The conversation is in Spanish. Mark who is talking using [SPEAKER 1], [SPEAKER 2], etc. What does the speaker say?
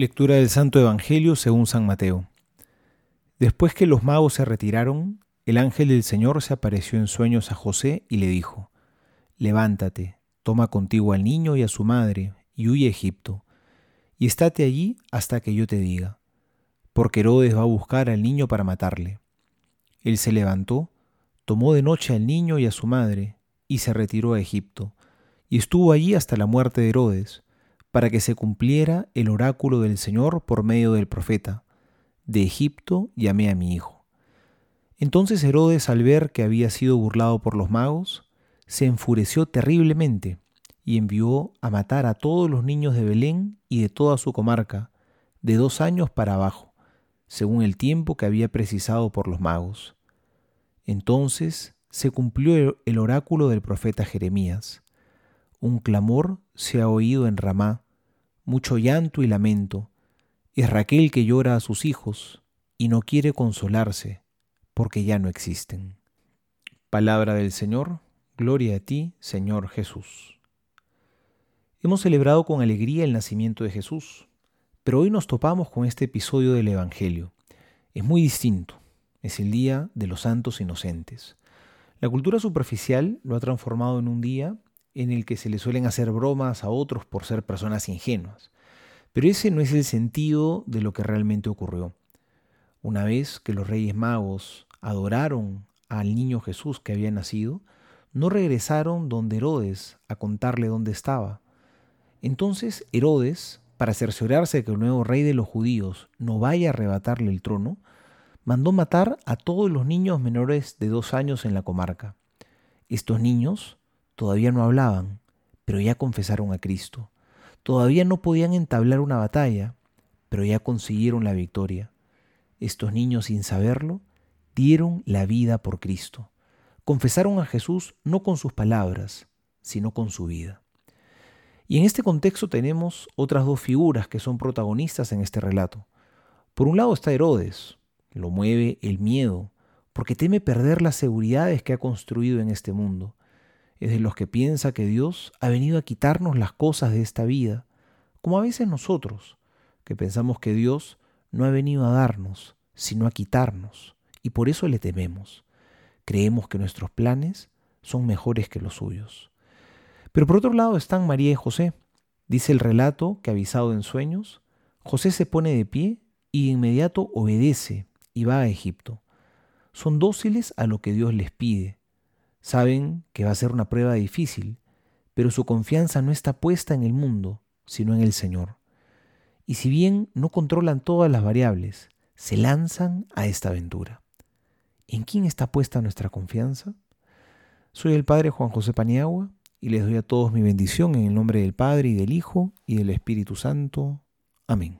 [SPEAKER 1] Lectura del Santo Evangelio según San Mateo. Después que los magos se retiraron, el ángel del Señor se apareció en sueños a José y le dijo, Levántate, toma contigo al niño y a su madre, y huye a Egipto, y estate allí hasta que yo te diga, porque Herodes va a buscar al niño para matarle. Él se levantó, tomó de noche al niño y a su madre, y se retiró a Egipto, y estuvo allí hasta la muerte de Herodes, para que se cumpliera el oráculo del Señor por medio del profeta. De Egipto llamé a mi hijo. Entonces Herodes, al ver que había sido burlado por los magos, se enfureció terriblemente y envió a matar a todos los niños de Belén y de toda su comarca, de dos años para abajo, según el tiempo que había precisado por los magos. Entonces se cumplió el oráculo del profeta Jeremías. Un clamor se ha oído en Ramá, mucho llanto y lamento. Es Raquel que llora a sus hijos y no quiere consolarse porque ya no existen. Palabra del Señor, gloria a ti, Señor Jesús. Hemos celebrado con alegría el nacimiento de Jesús, pero hoy nos topamos con este episodio del Evangelio. Es muy distinto, es el Día de los Santos Inocentes. La cultura superficial lo ha transformado en un día en el que se le suelen hacer bromas a otros por ser personas ingenuas. Pero ese no es el sentido de lo que realmente ocurrió. Una vez que los reyes magos adoraron al niño Jesús que había nacido, no regresaron donde Herodes a contarle dónde estaba. Entonces Herodes, para cerciorarse de que el nuevo rey de los judíos no vaya a arrebatarle el trono, mandó matar a todos los niños menores de dos años en la comarca. Estos niños Todavía no hablaban, pero ya confesaron a Cristo. Todavía no podían entablar una batalla, pero ya consiguieron la victoria. Estos niños, sin saberlo, dieron la vida por Cristo. Confesaron a Jesús no con sus palabras, sino con su vida. Y en este contexto tenemos otras dos figuras que son protagonistas en este relato. Por un lado está Herodes, lo mueve el miedo, porque teme perder las seguridades que ha construido en este mundo es de los que piensa que Dios ha venido a quitarnos las cosas de esta vida, como a veces nosotros, que pensamos que Dios no ha venido a darnos, sino a quitarnos, y por eso le tememos. Creemos que nuestros planes son mejores que los suyos. Pero por otro lado están María y José. Dice el relato que avisado en sueños, José se pone de pie y de inmediato obedece y va a Egipto. Son dóciles a lo que Dios les pide, Saben que va a ser una prueba difícil, pero su confianza no está puesta en el mundo, sino en el Señor. Y si bien no controlan todas las variables, se lanzan a esta aventura. ¿En quién está puesta nuestra confianza? Soy el Padre Juan José Paniagua y les doy a todos mi bendición en el nombre del Padre y del Hijo y del Espíritu Santo. Amén.